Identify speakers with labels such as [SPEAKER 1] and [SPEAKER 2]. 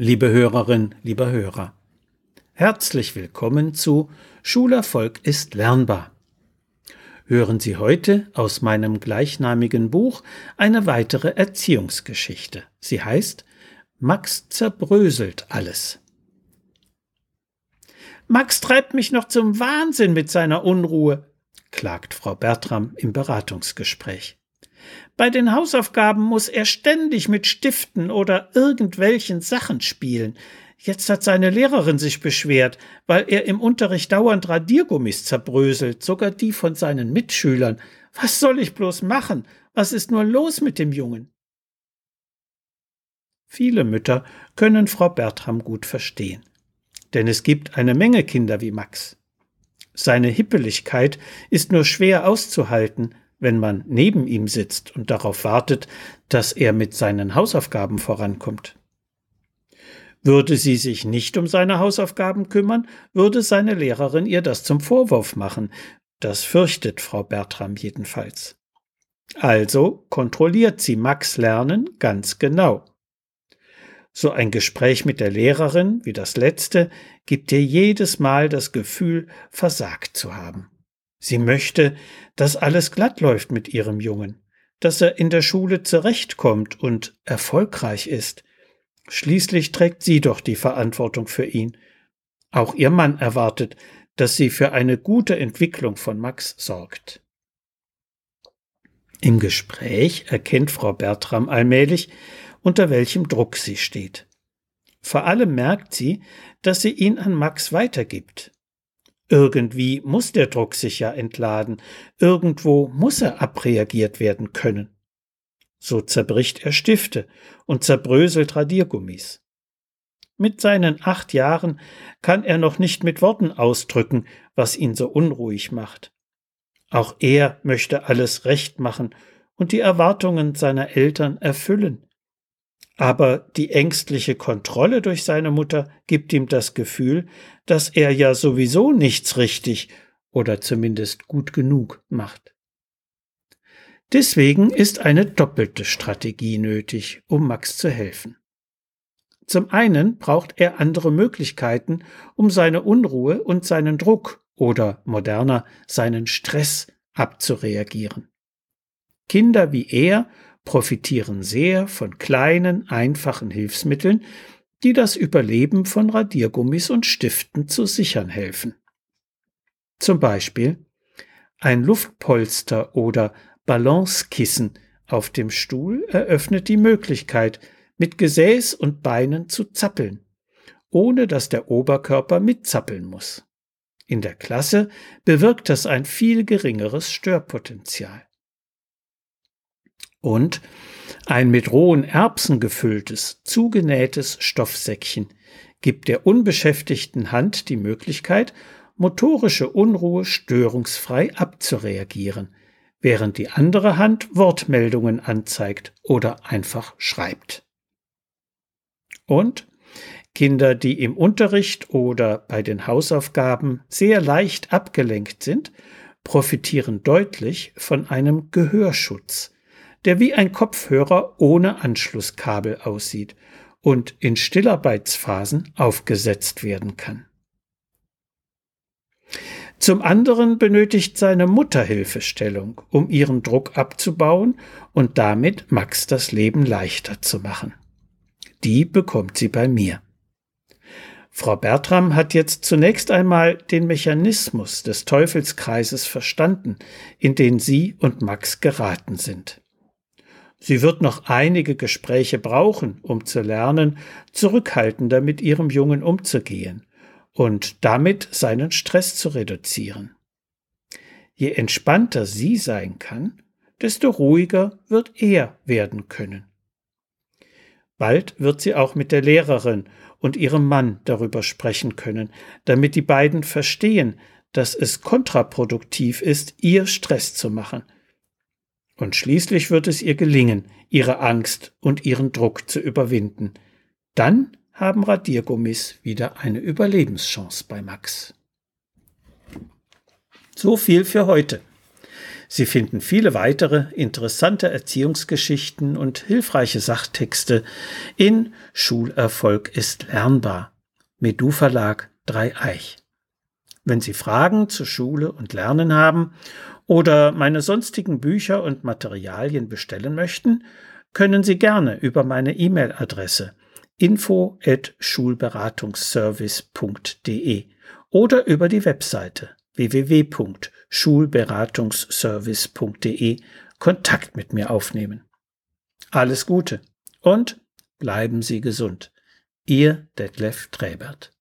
[SPEAKER 1] Liebe Hörerin, lieber Hörer, herzlich willkommen zu Schulerfolg ist lernbar. Hören Sie heute aus meinem gleichnamigen Buch eine weitere Erziehungsgeschichte. Sie heißt Max zerbröselt alles.
[SPEAKER 2] Max treibt mich noch zum Wahnsinn mit seiner Unruhe, klagt Frau Bertram im Beratungsgespräch. Bei den Hausaufgaben muss er ständig mit Stiften oder irgendwelchen Sachen spielen. Jetzt hat seine Lehrerin sich beschwert, weil er im Unterricht dauernd Radiergummis zerbröselt, sogar die von seinen Mitschülern. Was soll ich bloß machen? Was ist nur los mit dem Jungen?
[SPEAKER 1] Viele Mütter können Frau Bertram gut verstehen. Denn es gibt eine Menge Kinder wie Max. Seine Hippeligkeit ist nur schwer auszuhalten, wenn man neben ihm sitzt und darauf wartet, dass er mit seinen Hausaufgaben vorankommt. Würde sie sich nicht um seine Hausaufgaben kümmern, würde seine Lehrerin ihr das zum Vorwurf machen. Das fürchtet Frau Bertram jedenfalls. Also kontrolliert sie Max Lernen ganz genau. So ein Gespräch mit der Lehrerin wie das letzte gibt ihr jedes Mal das Gefühl, versagt zu haben. Sie möchte, dass alles glatt läuft mit ihrem Jungen, dass er in der Schule zurechtkommt und erfolgreich ist. Schließlich trägt sie doch die Verantwortung für ihn. Auch ihr Mann erwartet, dass sie für eine gute Entwicklung von Max sorgt. Im Gespräch erkennt Frau Bertram allmählich, unter welchem Druck sie steht. Vor allem merkt sie, dass sie ihn an Max weitergibt. Irgendwie muss der Druck sich ja entladen, irgendwo muss er abreagiert werden können. So zerbricht er Stifte und zerbröselt Radiergummis. Mit seinen acht Jahren kann er noch nicht mit Worten ausdrücken, was ihn so unruhig macht. Auch er möchte alles recht machen und die Erwartungen seiner Eltern erfüllen. Aber die ängstliche Kontrolle durch seine Mutter gibt ihm das Gefühl, dass er ja sowieso nichts richtig oder zumindest gut genug macht. Deswegen ist eine doppelte Strategie nötig, um Max zu helfen. Zum einen braucht er andere Möglichkeiten, um seine Unruhe und seinen Druck oder moderner seinen Stress abzureagieren. Kinder wie er profitieren sehr von kleinen, einfachen Hilfsmitteln, die das Überleben von Radiergummis und Stiften zu sichern helfen. Zum Beispiel ein Luftpolster oder Balancekissen auf dem Stuhl eröffnet die Möglichkeit, mit Gesäß und Beinen zu zappeln, ohne dass der Oberkörper mitzappeln muss. In der Klasse bewirkt das ein viel geringeres Störpotenzial und ein mit rohen Erbsen gefülltes, zugenähtes Stoffsäckchen gibt der unbeschäftigten Hand die Möglichkeit, motorische Unruhe störungsfrei abzureagieren, während die andere Hand Wortmeldungen anzeigt oder einfach schreibt. Und Kinder, die im Unterricht oder bei den Hausaufgaben sehr leicht abgelenkt sind, profitieren deutlich von einem Gehörschutz, der wie ein Kopfhörer ohne Anschlusskabel aussieht und in Stillarbeitsphasen aufgesetzt werden kann. Zum anderen benötigt seine Mutter Hilfestellung, um ihren Druck abzubauen und damit Max das Leben leichter zu machen. Die bekommt sie bei mir. Frau Bertram hat jetzt zunächst einmal den Mechanismus des Teufelskreises verstanden, in den sie und Max geraten sind. Sie wird noch einige Gespräche brauchen, um zu lernen, zurückhaltender mit ihrem Jungen umzugehen und damit seinen Stress zu reduzieren. Je entspannter sie sein kann, desto ruhiger wird er werden können. Bald wird sie auch mit der Lehrerin und ihrem Mann darüber sprechen können, damit die beiden verstehen, dass es kontraproduktiv ist, ihr Stress zu machen – und schließlich wird es ihr gelingen, ihre Angst und ihren Druck zu überwinden. Dann haben Radiergummis wieder eine Überlebenschance bei Max. So viel für heute. Sie finden viele weitere interessante Erziehungsgeschichten und hilfreiche Sachtexte in Schulerfolg ist lernbar. Medu Verlag Dreieich. Wenn Sie Fragen zu Schule und Lernen haben oder meine sonstigen Bücher und Materialien bestellen möchten, können Sie gerne über meine E-Mail-Adresse info@schulberatungsservice.de oder über die Webseite www.schulberatungsservice.de Kontakt mit mir aufnehmen. Alles Gute und bleiben Sie gesund. Ihr Detlef Träbert.